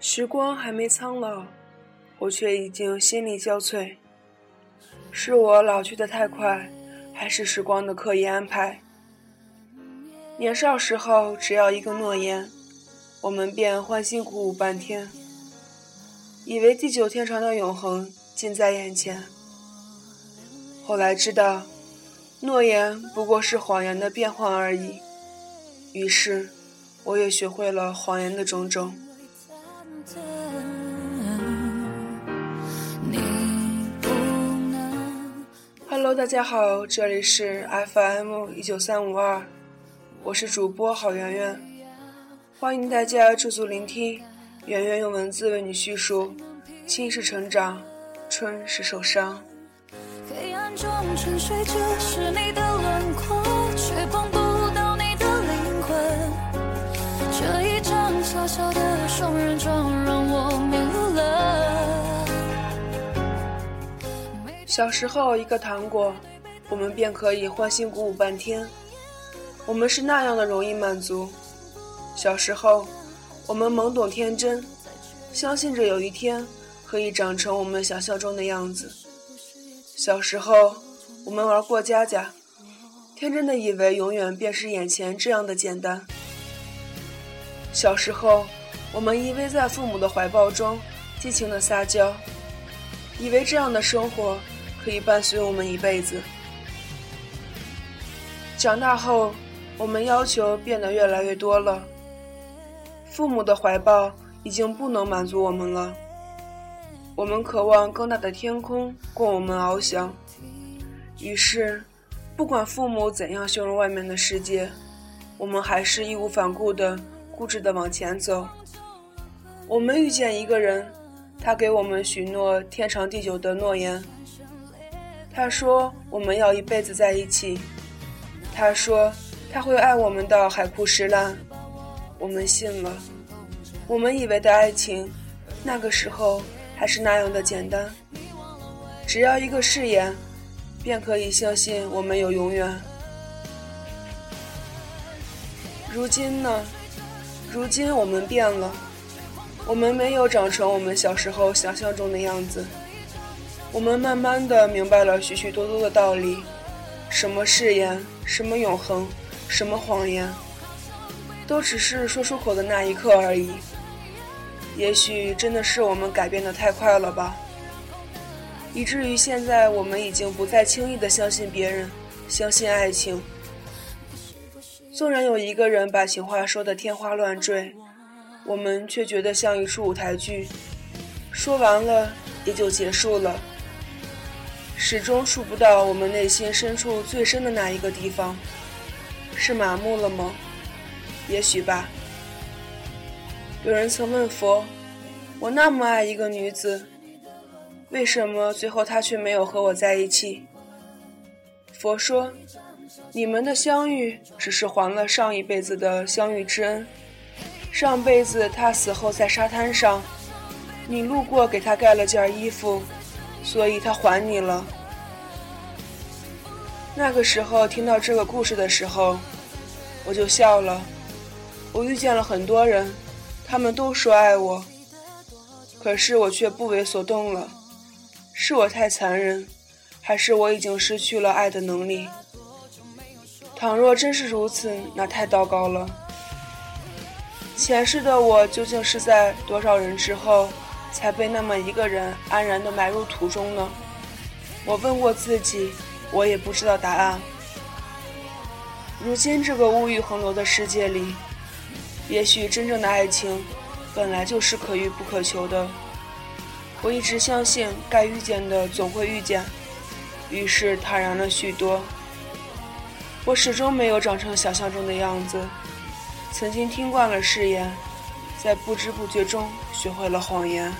时光还没苍老，我却已经心力交瘁。是我老去的太快，还是时光的刻意安排？年少时候，只要一个诺言，我们便欢欣鼓舞半天，以为地久天长的永恒近在眼前。后来知道，诺言不过是谎言的变换而已。于是，我也学会了谎言的种种。Hello，大家好，这里是 FM 一九三五二，我是主播郝圆圆，欢迎大家驻足聆听，圆圆用文字为你叙述，青是成长，春是受伤。黑暗中沉睡着是你的轮廓，却碰不到你的灵魂。这一张小小的双人床小时候一个糖果，我们便可以欢欣鼓舞半天。我们是那样的容易满足。小时候，我们懵懂天真，相信着有一天可以长成我们想象中的样子。小时候，我们玩过家家，天真的以为永远便是眼前这样的简单。小时候，我们依偎在父母的怀抱中，尽情的撒娇，以为这样的生活可以伴随我们一辈子。长大后，我们要求变得越来越多了，父母的怀抱已经不能满足我们了。我们渴望更大的天空供我们翱翔，于是，不管父母怎样形容外面的世界，我们还是义无反顾的、固执的往前走。我们遇见一个人，他给我们许诺天长地久的诺言。他说我们要一辈子在一起，他说他会爱我们到海枯石烂，我们信了。我们以为的爱情，那个时候。还是那样的简单，只要一个誓言，便可以相信我们有永远。如今呢？如今我们变了，我们没有长成我们小时候想象中的样子。我们慢慢的明白了许许多多的道理：什么誓言，什么永恒，什么谎言，都只是说出口的那一刻而已。也许真的是我们改变的太快了吧，以至于现在我们已经不再轻易的相信别人，相信爱情。纵然有一个人把情话说的天花乱坠，我们却觉得像一出舞台剧，说完了也就结束了，始终触不到我们内心深处最深的那一个地方。是麻木了吗？也许吧。有人曾问佛：“我那么爱一个女子，为什么最后她却没有和我在一起？”佛说：“你们的相遇只是还了上一辈子的相遇之恩。上辈子她死后在沙滩上，你路过给她盖了件衣服，所以他还你了。”那个时候听到这个故事的时候，我就笑了。我遇见了很多人。他们都说爱我，可是我却不为所动了。是我太残忍，还是我已经失去了爱的能力？倘若真是如此，那太糟糕了。前世的我究竟是在多少人之后，才被那么一个人安然地埋入土中呢？我问过自己，我也不知道答案。如今这个物欲横流的世界里。也许真正的爱情，本来就是可遇不可求的。我一直相信，该遇见的总会遇见，于是坦然了许多。我始终没有长成想象中的样子，曾经听惯了誓言，在不知不觉中学会了谎言。